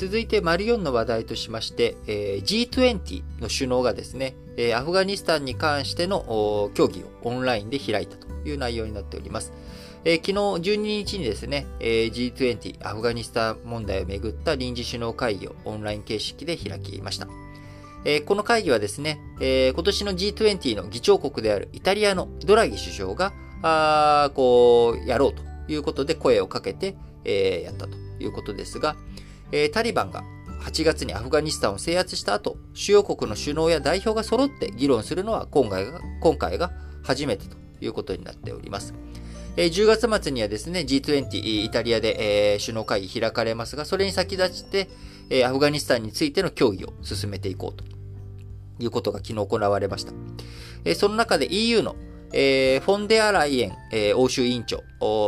続いて、丸4の話題としまして、え、G20 の首脳がですね、え、アフガニスタンに関しての協議をオンラインで開いたという内容になっております。えー、昨日12日にですね、えー、G20 アフガニスタン問題をめぐった臨時首脳会議をオンライン形式で開きました。えー、この会議はですね、えー、今年の G20 の議長国であるイタリアのドラギ首相が、あこう、やろうということで声をかけて、えー、やったということですが、えー、タリバンが8月にアフガニスタンを制圧した後、主要国の首脳や代表が揃って議論するのは今回が今回が初めてということになっております。えー、10月末にはですね、G20 イタリアで、えー、首脳会議開かれますが、それに先立ちて、えー、アフガニスタンについての協議を進めていこうということが昨日行われました。えー、その中で EU の、えー、フォンデアライエン、えー、欧州委員長、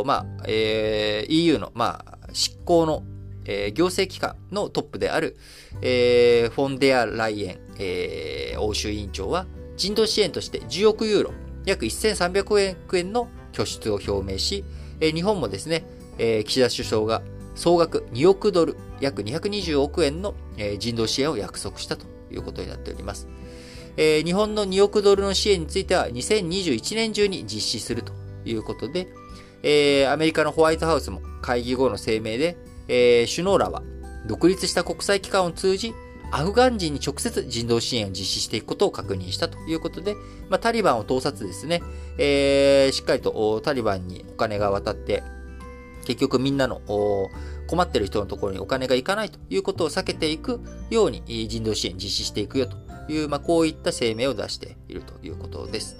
まあえー、EU の、まあ、執行の、えー、行政機関のトップである、えー、フォンデアライエン、えー、欧州委員長は人道支援として10億ユーロ、約1300億円の拠出を表明し、えー、日本もですね、えー、岸田首相が総額2億ドル、約220億円の、えー、人道支援を約束したということになっております。えー、日本の2億ドルの支援については2021年中に実施するということで、えー、アメリカのホワイトハウスも会議後の声明で、えー、首脳らは独立した国際機関を通じ、アフガン人に直接人道支援を実施していくことを確認したということで、まあ、タリバンを通さずですね、えー、しっかりとタリバンにお金が渡って、結局みんなの困っている人のところにお金がいかないということを避けていくように人道支援実施していくよという、まあ、こういった声明を出しているということです。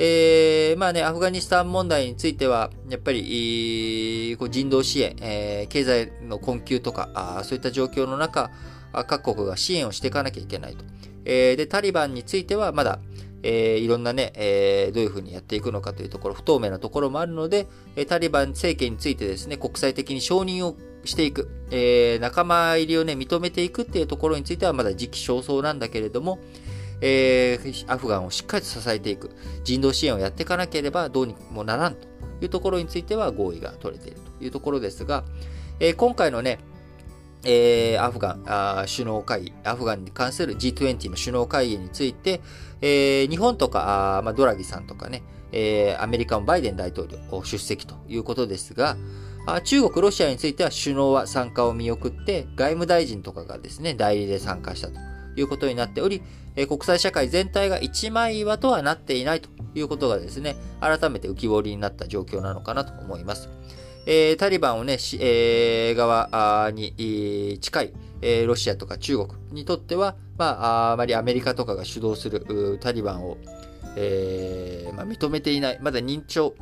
えー、まあね、アフガニスタン問題については、やっぱり、こう人道支援、えー、経済の困窮とかあ、そういった状況の中、各国が支援をしていかなきゃいけないと。えー、で、タリバンについてはまだ、えー、いろんなね、えー、どういうふうにやっていくのかというところ、不透明なところもあるので、タリバン政権についてですね、国際的に承認をしていく、えー、仲間入りをね、認めていくっていうところについてはまだ時期尚早なんだけれども、えー、アフガンをしっかりと支えていく、人道支援をやっていかなければどうにもならんというところについては合意が取れているというところですが、えー、今回のね、えー、アフガンあ首脳会議、アフガンに関する G20 の首脳会議について、えー、日本とか、あまあ、ドラギさんとかね、えー、アメリカのバイデン大統領出席ということですが、あ中国、ロシアについては首脳は参加を見送って、外務大臣とかがですね、代理で参加したと。いうことになっており、え、国際社会全体が一枚岩とはなっていないということがですね、改めて浮き彫りになった状況なのかなと思います。えー、タリバンをね、えー、側に近い、えー、ロシアとか中国にとっては、まあ、あまりアメリカとかが主導するタリバンを、えーまあ、認めていない、まだ認証、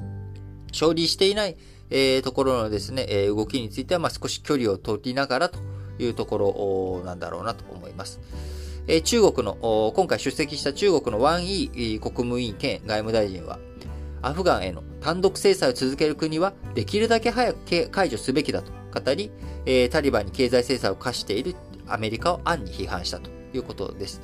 勝利していない、えー、ところのですね、えー、動きについては、まあ、少し距離を取りながらというところなんだろうなと思います。え、中国の、今回出席した中国のワン・イー国務委員兼外務大臣は、アフガンへの単独制裁を続ける国はできるだけ早く解除すべきだと語り、え、タリバンに経済制裁を課しているアメリカを暗に批判したということです。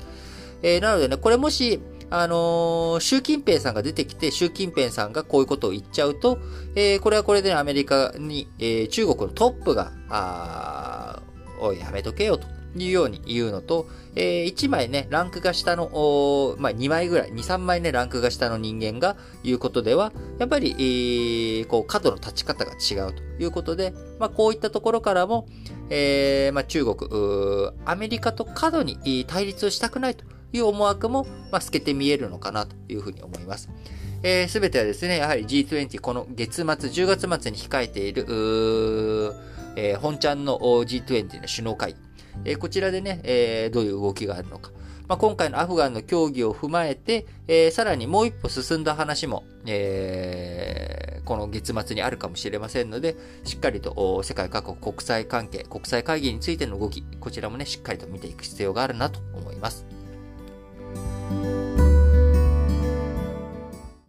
えー、なのでね、これもし、あの、習近平さんが出てきて、習近平さんがこういうことを言っちゃうと、えー、これはこれで、ね、アメリカに、えー、中国のトップが、あおい、やめとけよというように言うのと、えー、1枚ね、ランクが下の、まあ、2枚ぐらい、2、3枚ね、ランクが下の人間が言うことでは、やっぱり、えー、こう、角の立ち方が違うということで、まあ、こういったところからも、えー、まあ、中国、アメリカと過度に対立をしたくないという思惑も、まあ、透けて見えるのかなというふうに思います。す、えー、べ、てはですね、やはり G20、この月末、10月末に控えている、えー、本ちゃんの G20 の首脳会議、えこちらでね、えどういう動きがあるのか。まあ、今回のアフガンの協議を踏まえて、え、さらにもう一歩進んだ話も、え、この月末にあるかもしれませんので、しっかりと世界各国国際関係、国際会議についての動き、こちらもね、しっかりと見ていく必要があるなと思います。